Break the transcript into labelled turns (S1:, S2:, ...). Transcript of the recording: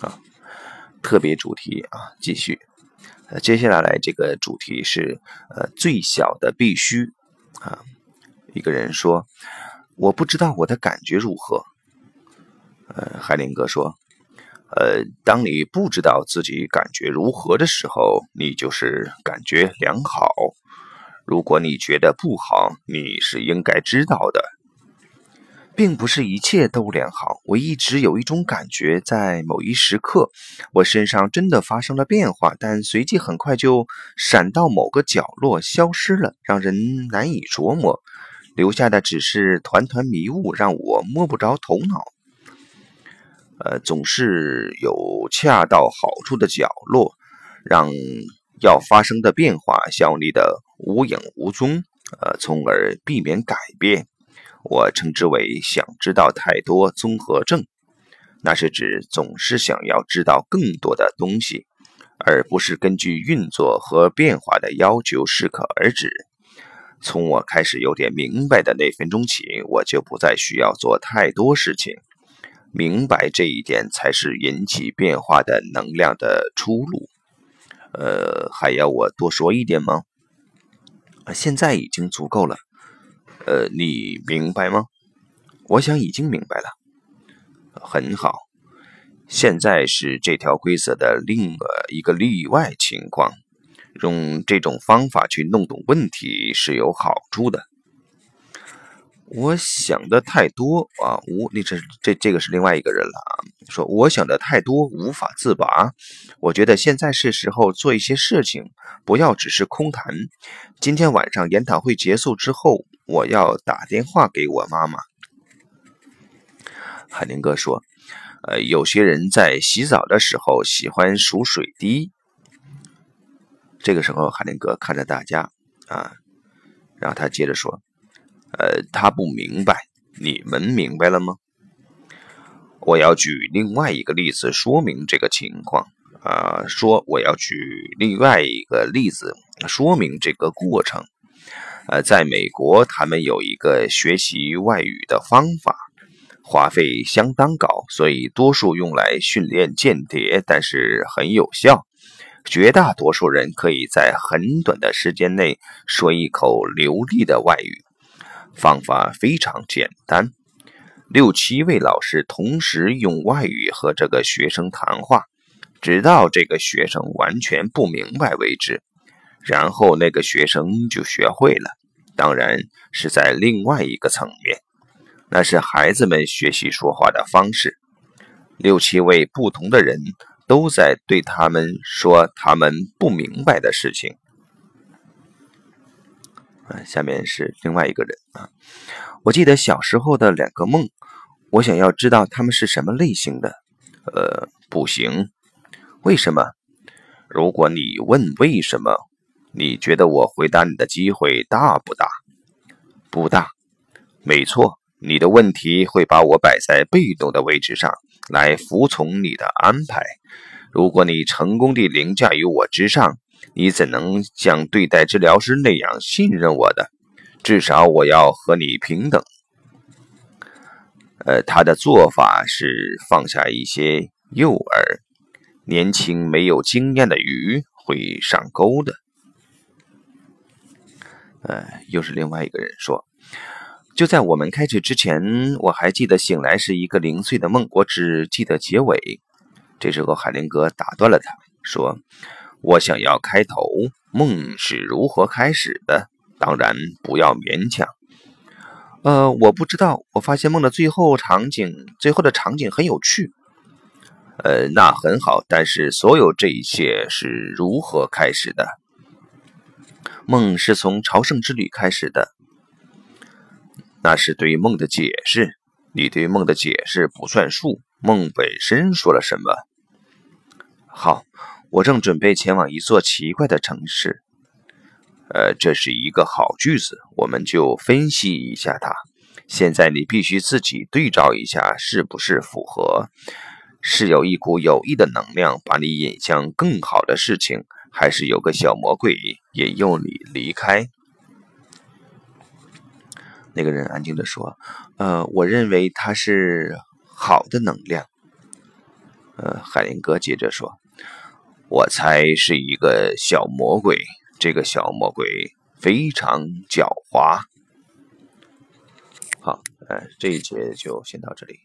S1: 啊，特别主题啊，继续。呃，接下来这个主题是呃最小的必须啊。一个人说：“我不知道我的感觉如何。”呃，海林格说：“呃，当你不知道自己感觉如何的时候，你就是感觉良好。如果你觉得不好，你是应该知道的。”并不是一切都良好，我一直有一种感觉，在某一时刻，我身上真的发生了变化，但随即很快就闪到某个角落消失了，让人难以琢磨，留下的只是团团迷雾，让我摸不着头脑。呃，总是有恰到好处的角落，让要发生的变化消弭的无影无踪，呃，从而避免改变。我称之为“想知道太多综合症”，那是指总是想要知道更多的东西，而不是根据运作和变化的要求适可而止。从我开始有点明白的那分钟起，我就不再需要做太多事情。明白这一点才是引起变化的能量的出路。呃，还要我多说一点吗？现在已经足够了。呃，你明白吗？我想已经明白了。很好，现在是这条规则的另一个例外情况。用这种方法去弄懂问题是有好处的。我想的太多啊，无，你这这这个是另外一个人了啊。说我想的太多，无法自拔。我觉得现在是时候做一些事情，不要只是空谈。今天晚上研讨会结束之后，我要打电话给我妈妈。海林哥说：“呃，有些人在洗澡的时候喜欢数水滴。”这个时候，海林哥看着大家啊，然后他接着说。呃，他不明白，你们明白了吗？我要举另外一个例子说明这个情况啊，说我要举另外一个例子说明这个过程。呃，在美国，他们有一个学习外语的方法，花费相当高，所以多数用来训练间谍，但是很有效。绝大多数人可以在很短的时间内说一口流利的外语。方法非常简单，六七位老师同时用外语和这个学生谈话，直到这个学生完全不明白为止，然后那个学生就学会了。当然是在另外一个层面，那是孩子们学习说话的方式。六七位不同的人都在对他们说他们不明白的事情。下面是另外一个人啊。我记得小时候的两个梦，我想要知道他们是什么类型的。呃，不行，为什么？如果你问为什么，你觉得我回答你的机会大不大？不大。没错，你的问题会把我摆在被动的位置上来服从你的安排。如果你成功地凌驾于我之上。你怎能像对待治疗师那样信任我的？至少我要和你平等。呃，他的做法是放下一些诱饵，年轻没有经验的鱼会上钩的。呃，又是另外一个人说，就在我们开始之前，我还记得醒来是一个零碎的梦，我只记得结尾。这时候海灵格打断了他，说。我想要开头，梦是如何开始的？当然不要勉强。呃，我不知道。我发现梦的最后场景，最后的场景很有趣。呃，那很好。但是所有这一切是如何开始的？梦是从朝圣之旅开始的。那是对梦的解释。你对梦的解释不算数。梦本身说了什么？好。我正准备前往一座奇怪的城市，呃，这是一个好句子，我们就分析一下它。现在你必须自己对照一下，是不是符合？是有一股有益的能量把你引向更好的事情，还是有个小魔鬼引诱你离开？那个人安静的说：“呃，我认为它是好的能量。”呃，海林格接着说：“我猜是一个小魔鬼，这个小魔鬼非常狡猾。”好，呃，这一节就先到这里。